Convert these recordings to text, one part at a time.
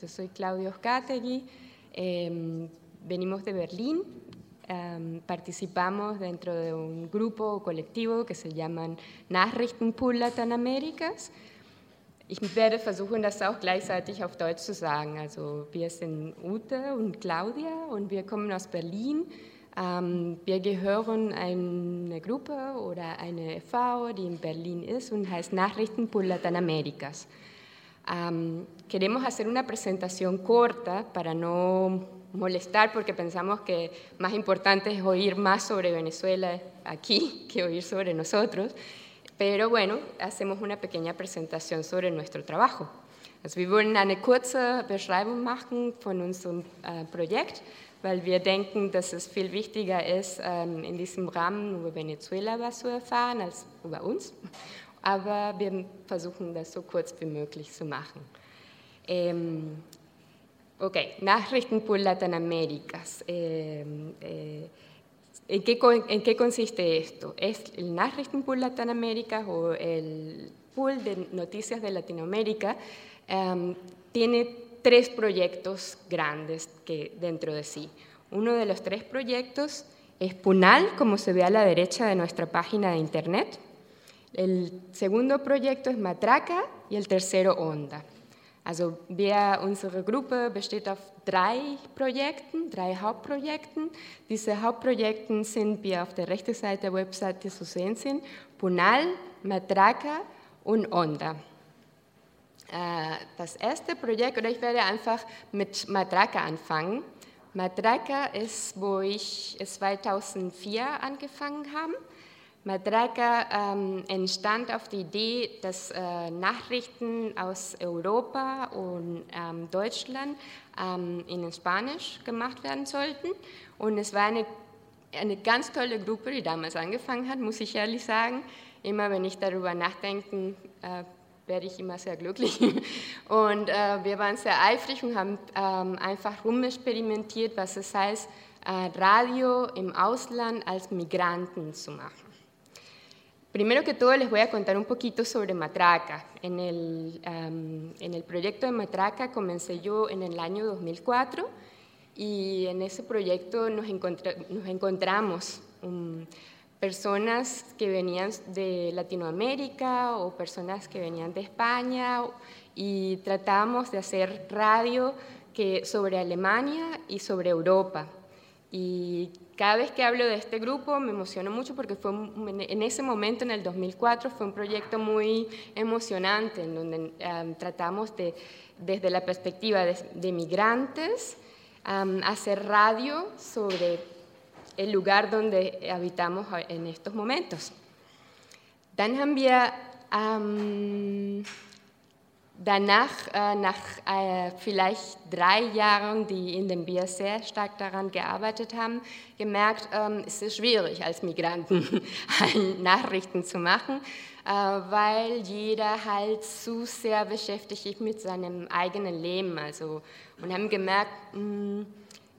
yo soy Claudio Oscategui, em, venimos de Berlín, em, participamos dentro de un grupo o colectivo que se llaman Nachrichtenpool Lateinamerikas. Ich werde versuchen, das auch gleichzeitig auf Deutsch zu sagen. Also wir sind Ute und Claudia und wir kommen aus Berlin. Ähm, wir gehören eine Gruppe oder eine EV, die in Berlin ist und heißt Nachrichtenpool Lateinamerikas. Um, queremos hacer una presentación corta para no molestar porque pensamos que más importante es oír más sobre Venezuela aquí que oír sobre nosotros. Pero bueno, hacemos una pequeña presentación sobre nuestro trabajo. Also wir wollen eine kurze Beschreibung machen von unserem äh, Projekt, weil wir denken, dass es viel wichtiger ist, ähm, in diesem Rahmen über Venezuela was zu erfahren als über uns. Aber wir versuchen das so kurz wie möglich zu machen. Ähm, ok, Nachrichten por Latinoaméricas. Eh, eh, ¿en, qué, ¿En qué consiste esto? ¿Es el Nachrichtenpool Latinoamérica o el pool de noticias de Latinoamérica? Um, tiene tres proyectos grandes que, dentro de sí. Uno de los tres proyectos es Punal, como se ve a la derecha de nuestra página de internet. El segundo Projekt ist Matraca y el tercero Onda. Also wir, unsere Gruppe besteht auf drei Projekten, drei Hauptprojekten. Diese Hauptprojekte sind, wie auf der rechten Seite der Webseite zu sehen sind, Punal, Matraca und Onda. Äh, das erste Projekt, oder ich werde einfach mit Matraca anfangen. Matraca ist, wo ich 2004 angefangen habe. Madraka ähm, entstand auf die Idee, dass äh, Nachrichten aus Europa und ähm, Deutschland ähm, in Spanisch gemacht werden sollten. Und es war eine, eine ganz tolle Gruppe, die damals angefangen hat, muss ich ehrlich sagen. Immer wenn ich darüber nachdenke, äh, werde ich immer sehr glücklich. Und äh, wir waren sehr eifrig und haben ähm, einfach rumexperimentiert, was es heißt, äh, Radio im Ausland als Migranten zu machen. Primero que todo les voy a contar un poquito sobre Matraca. En el, en el proyecto de Matraca comencé yo en el año 2004 y en ese proyecto nos, encontramos um, personas que venían de Latinoamérica o personas que venían de España y tratábamos de hacer radio que, sobre Alemania y sobre Europa. Y cada vez que hablo de este grupo me emociono mucho porque fue en ese momento, en el 2004, fue un proyecto muy emocionante en donde tratamos de, desde la perspectiva de, migrantes, hacer radio sobre el lugar donde habitamos en estos momentos. Um, danach, äh, nach äh, vielleicht drei Jahren, die in dem Bier sehr stark daran gearbeitet haben, gemerkt, ähm, es ist schwierig als Migranten Nachrichten zu machen, äh, weil jeder halt zu sehr beschäftigt ist mit seinem eigenen Leben. Also, und haben gemerkt, mh, mm,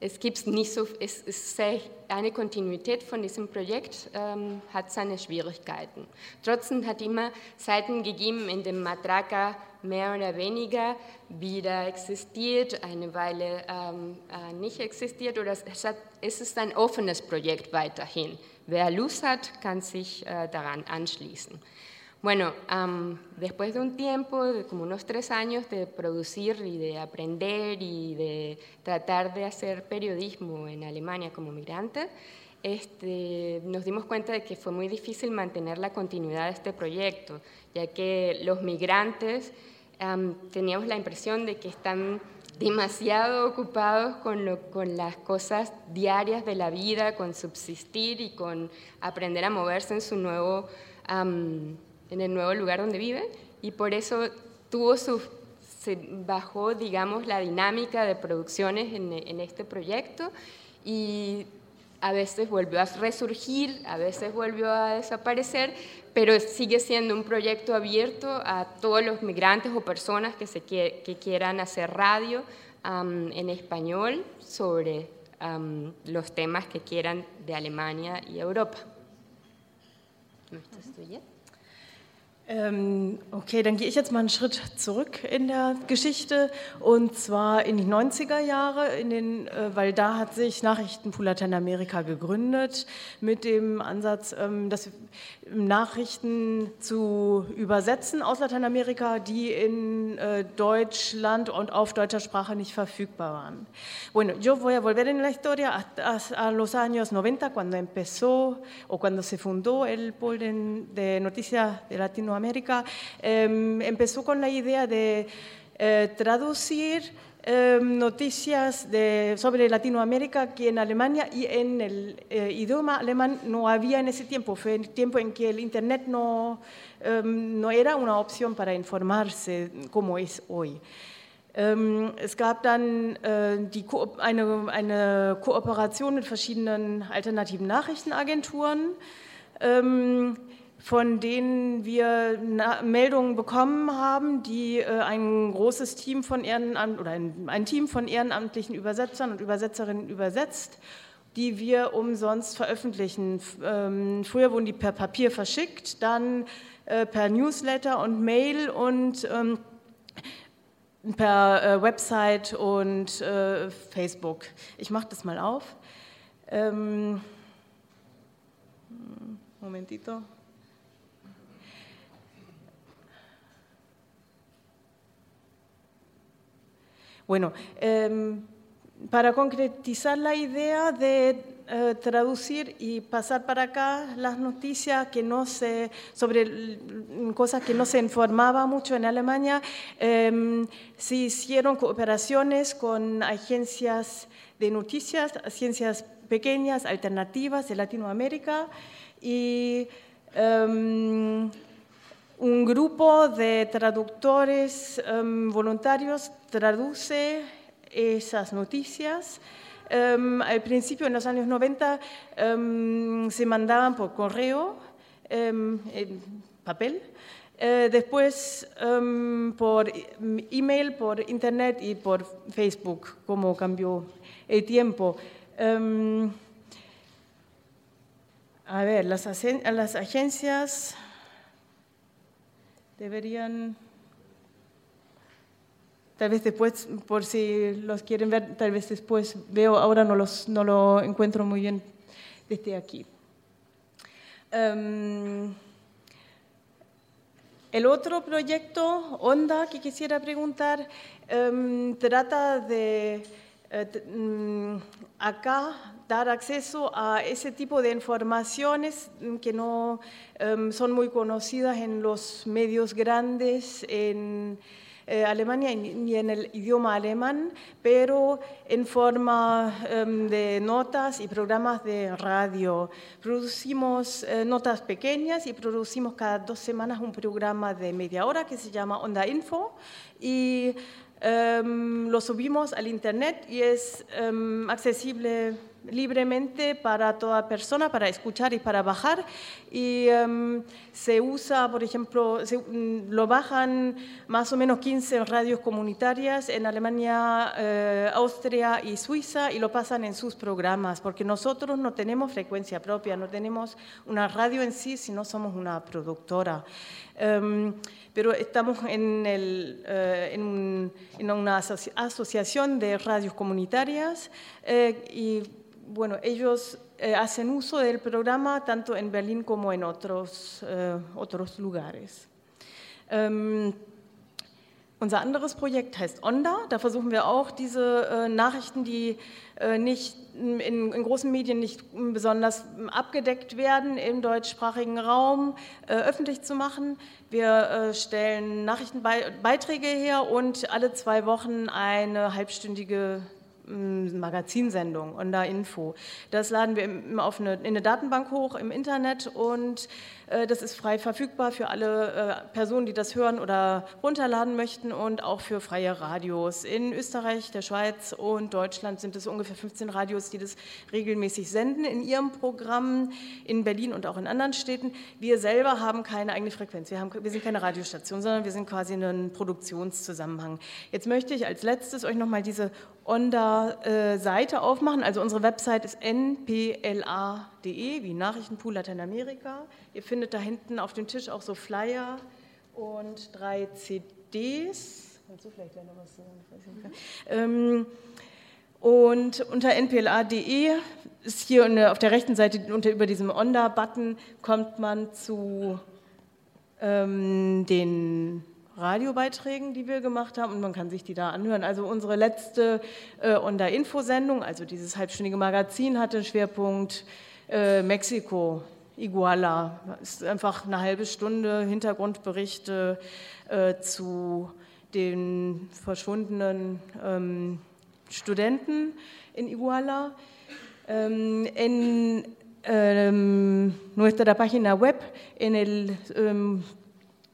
es gibt nicht so, es ist sehr, eine Kontinuität von diesem Projekt ähm, hat seine Schwierigkeiten. Trotzdem hat immer Zeiten gegeben, in denen Matraca mehr oder weniger wieder existiert, eine Weile ähm, äh, nicht existiert oder es, hat, es, ist ein offenes Projekt weiterhin. Wer Lust hat, kann sich äh, daran anschließen. Bueno, después de un tiempo, de como unos tres años de producir y de aprender y de tratar de hacer periodismo en Alemania como migrante, este, nos dimos cuenta de que fue muy difícil mantener la continuidad de este proyecto, ya que los migrantes teníamos la impresión de que están demasiado ocupados con, con, las cosas diarias de la vida, con subsistir y con aprender a moverse en su nuevo en el nuevo lugar donde vive y por eso tuvo su, se bajó, digamos, la dinámica de producciones en, en este proyecto y a veces volvió a resurgir, a veces volvió a desaparecer, pero sigue siendo un proyecto abierto a todos los migrantes o personas que, se que quieran hacer radio en español sobre los temas que quieran de Alemania y Europa. Ähm, okay, dann gehe ich jetzt mal einen Schritt zurück in der Geschichte und zwar in die 90er Jahre, in den, äh, weil da hat sich Nachrichtenpool Lateinamerika gegründet mit dem Ansatz, ähm, dass Nachrichten zu übersetzen aus Lateinamerika, die in äh, Deutschland und auf deutscher Sprache nicht verfügbar waren. Bueno, yo voy a volver en la historia a, los años 90 cuando empezó o cuando se fundó el pool de, de noticias de Latinoamérica Em, empezó con la idea de eh, traducir em, noticias sobre Latinoamérica que en Alemania y en el eh, idioma alemán no había en ese tiempo. Fue el tiempo en que el Internet no, em, no era una opción para informarse como es hoy. es gab dann äh, die Ko eine, Kooperation mit verschiedenen alternativen Nachrichtenagenturen von denen wir Meldungen bekommen haben, die äh, ein großes Team von Ehrenamt oder ein, Team von ehrenamtlichen Übersetzern und Übersetzerinnen übersetzt, die wir umsonst veröffentlichen. Ähm, früher wurden die per Papier verschickt, dann äh, per Newsletter und Mail und ähm, per äh, Website und Facebook. Ich mache das mal auf. Ähm, Momentito. Bueno, em, para concretizar la idea de eh, traducir y pasar para acá las noticias que no se, sobre cosas que no se informaba mucho en Alemania, em, se hicieron cooperaciones con agencias de noticias, agencias pequeñas, alternativas de Latinoamérica y em, un grupo de traductores voluntarios traduce esas noticias. Em, al principio, en los años 90, em, se mandaban por correo, en papel, eh, después por email, por internet y por Facebook, como cambió el tiempo. a ver, las, las agencias deberían, tal vez después, por si los quieren ver, tal vez después veo, ahora no, los, no lo encuentro muy bien desde aquí. Em, el otro proyecto, Onda, que quisiera preguntar, em, trata de eh, mm, acá dar acceso a ese tipo de informaciones que no em, son muy conocidas en los medios grandes en eh, Alemania ni en el idioma alemán, pero en forma em, de notas y programas de radio. Producimos eh, notas pequeñas y producimos cada dos semanas un programa de media hora que se llama Onda Info y em, lo subimos al internet y es accesible libremente para toda persona, para escuchar y para bajar. Y em, se usa, por ejemplo, mm, lo bajan más o menos 15 radios comunitarias en Alemania, eh, Austria y Suiza y lo pasan en sus programas, porque nosotros no tenemos frecuencia propia, no tenemos una radio en sí, sino somos una productora. Em, pero estamos en, el, eh, en, una asociación de radios comunitarias eh, y bueno, ellos eh, hacen uso del programa tanto en Berlín como en otros, äh, otros lugares. Ähm, unser anderes Projekt heißt Onda. Da versuchen wir auch diese äh, Nachrichten, die äh, nicht in, in, großen Medien nicht besonders abgedeckt werden im deutschsprachigen Raum, äh, öffentlich zu machen. Wir äh, stellen Nachrichtenbeiträge her und alle zwei Wochen eine halbstündige Magazinsendung und da Info. Das laden wir in eine Datenbank hoch im Internet und das ist frei verfügbar für alle äh, Personen, die das hören oder runterladen möchten und auch für freie Radios. In Österreich, der Schweiz und Deutschland sind es ungefähr 15 Radios, die das regelmäßig senden in ihrem Programm, in Berlin und auch in anderen Städten. Wir selber haben keine eigene Frequenz. Wir, haben, wir sind keine Radiostation, sondern wir sind quasi ein Produktionszusammenhang. Jetzt möchte ich als letztes euch nochmal diese Onda-Seite äh, aufmachen. Also unsere Website ist npla.de, wie Nachrichtenpool Lateinamerika. Ihr findet da hinten auf dem Tisch auch so Flyer und drei CDs. Kannst du vielleicht noch was sagen? Ähm, und unter npla.de ist hier auf der rechten Seite unter über diesem Onda-Button kommt man zu ähm, den Radiobeiträgen, die wir gemacht haben und man kann sich die da anhören. Also unsere letzte äh, Onda-Info-Sendung, also dieses halbstündige Magazin, hatte Schwerpunkt äh, Mexiko, Iguala. Das ist einfach eine halbe Stunde Hintergrundberichte äh, zu den verschwundenen ähm, Studenten in Iguala. Ähm, en ähm, nuestra página web, en el ähm,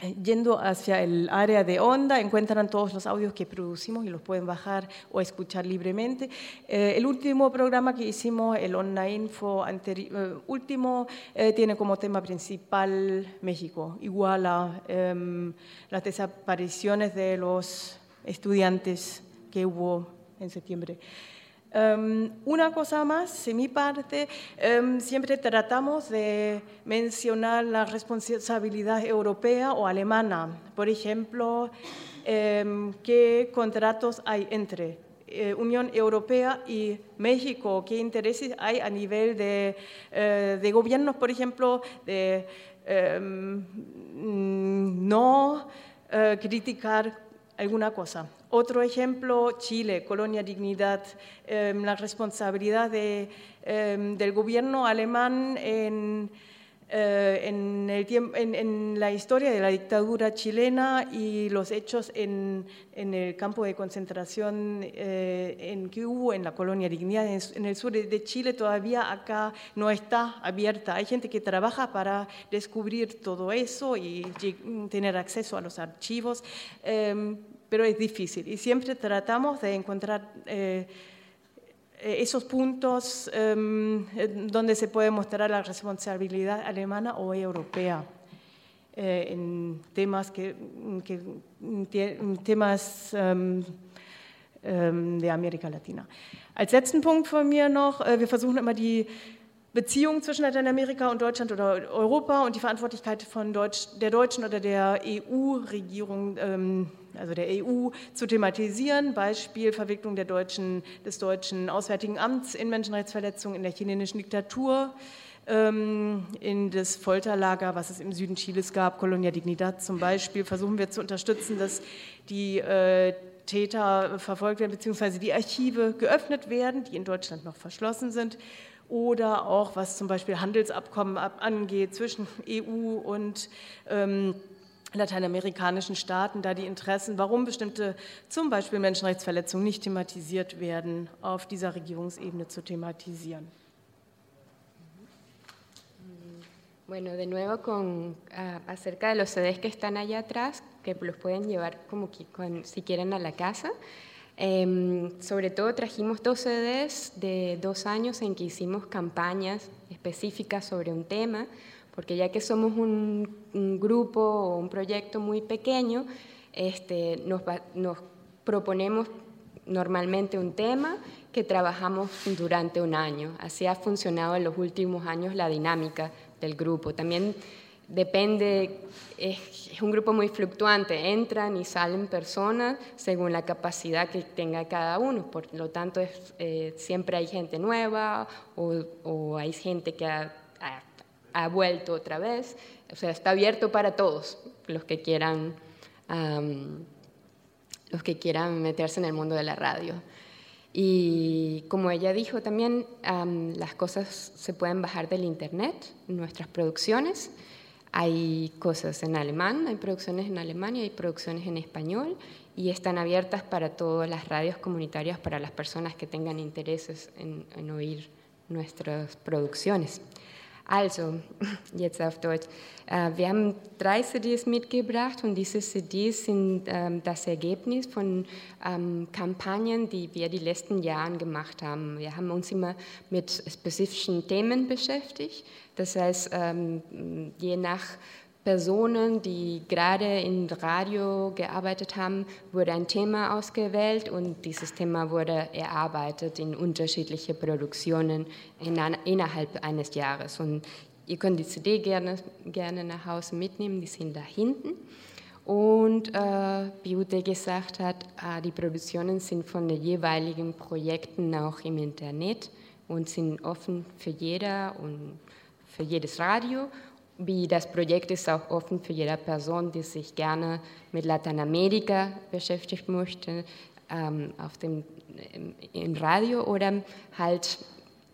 Yendo hacia el área de onda, encuentran todos los audios que producimos y los pueden bajar o escuchar libremente. Eh, el último programa que hicimos, el Onda Info eh, último, eh, tiene como tema principal México, igual a em, las desapariciones de los estudiantes que hubo en septiembre. Em, una cosa más, de mi parte, em, siempre tratamos de mencionar la responsabilidad europea o alemana. Por ejemplo, em, qué contratos hay entre eh, Unión Europea y México, qué intereses hay a nivel de, eh, de gobiernos, por ejemplo, de no eh, criticar alguna cosa. Otro ejemplo, Chile, Colonia Dignidad, em, la responsabilidad em, del gobierno alemán en, eh, en, la historia de la dictadura chilena y los hechos en, el campo de concentración eh, en que hubo en la Colonia Dignidad, en, el sur de Chile, todavía acá no está abierta. Hay gente que trabaja para descubrir todo eso y tener acceso a los archivos. Em, pero es difícil y siempre tratamos de encontrar eh, eh, esos puntos em, donde se puede mostrar la responsabilidad alemana o europea eh, en temas, que, temas ähm, ähm, der Amerika Latina. Als letzten Punkt von mir noch, wir versuchen immer die Beziehungen zwischen Lateinamerika und Deutschland oder Europa und die Verantwortlichkeit von Deutsch, der deutschen oder der EU-Regierung, ähm, also der EU, zu thematisieren. Beispiel Verwicklung der deutschen, des deutschen Auswärtigen Amts in Menschenrechtsverletzungen in der chilenischen Diktatur, ähm, in das Folterlager, was es im Süden Chiles gab, Colonia Dignidad zum Beispiel, versuchen wir zu unterstützen, dass die äh, Täter verfolgt werden, beziehungsweise die Archive geöffnet werden, die in Deutschland noch verschlossen sind oder auch was zum Beispiel Handelsabkommen angeht zwischen EU und ähm, lateinamerikanischen Staaten, da die Interessen, warum bestimmte zum Beispiel Menschenrechtsverletzungen nicht thematisiert werden, auf dieser Regierungsebene zu thematisieren. Bueno, de nuevo con uh, acerca de los CDs que están allá atrás, que los pueden llevar como que con, si quieren a la casa. Em, sobre todo trajimos dos CDs de dos años en que hicimos campañas específicas sobre un tema, porque ya que somos un, grupo o un proyecto muy pequeño, este, nos, nos proponemos normalmente un tema que trabajamos durante un año. Así ha funcionado en los últimos años la dinámica del grupo. También depende, es, un grupo muy fluctuante, entran y salen personas según la capacidad que tenga cada uno, por lo tanto eh, siempre hay gente nueva o, hay gente que ha, vuelto otra vez, o sea, está abierto para todos los que quieran, los que quieran meterse en el mundo de la radio. Y como ella dijo también, las cosas se pueden bajar del internet, nuestras producciones. Hay cosas en alemán, hay producciones en alemán y hay producciones en español y están abiertas para todas las radios comunitarias, para las personas que tengan intereses en, en oír nuestras producciones. Also, jetzt auf Deutsch. Äh, wir haben drei CDs mitgebracht und diese CDs sind ähm, das Ergebnis von ähm, Kampagnen, die wir die letzten Jahre gemacht haben. Wir haben uns immer mit spezifischen Themen beschäftigt. Das heißt, ähm, je nach Personen, die gerade im Radio gearbeitet haben, wurde ein Thema ausgewählt und dieses Thema wurde erarbeitet in unterschiedliche Produktionen in, innerhalb eines Jahres. Und ihr könnt die CD gerne, gerne nach Hause mitnehmen, die sind da hinten. Und äh, wie Ute gesagt hat, äh, die Produktionen sind von den jeweiligen Projekten auch im Internet und sind offen für jeder und für jedes Radio. Wie das Projekt ist auch offen für jede Person, die sich gerne mit Lateinamerika beschäftigen möchte, ähm, auf dem, im, im Radio oder halt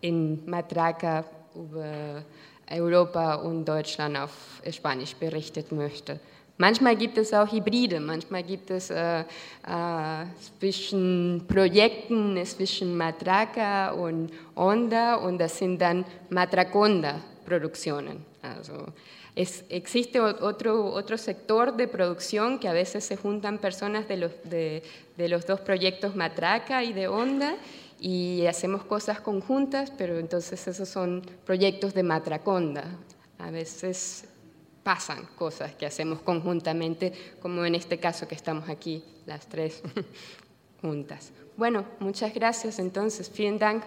in Matraca über Europa und Deutschland auf Spanisch berichtet möchte. Manchmal gibt es auch Hybride, manchmal gibt es äh, äh, zwischen Projekten zwischen Matraca und Onda und das sind dann Also es, existe otro, otro sector de producción que a veces se juntan personas de los, de, los dos proyectos Matraca y de Onda y hacemos cosas conjuntas, pero entonces esos son proyectos de Matraconda. A veces pasan cosas que hacemos conjuntamente, como en este caso que estamos aquí las tres juntas. Bueno, muchas gracias entonces. Vielen Dank.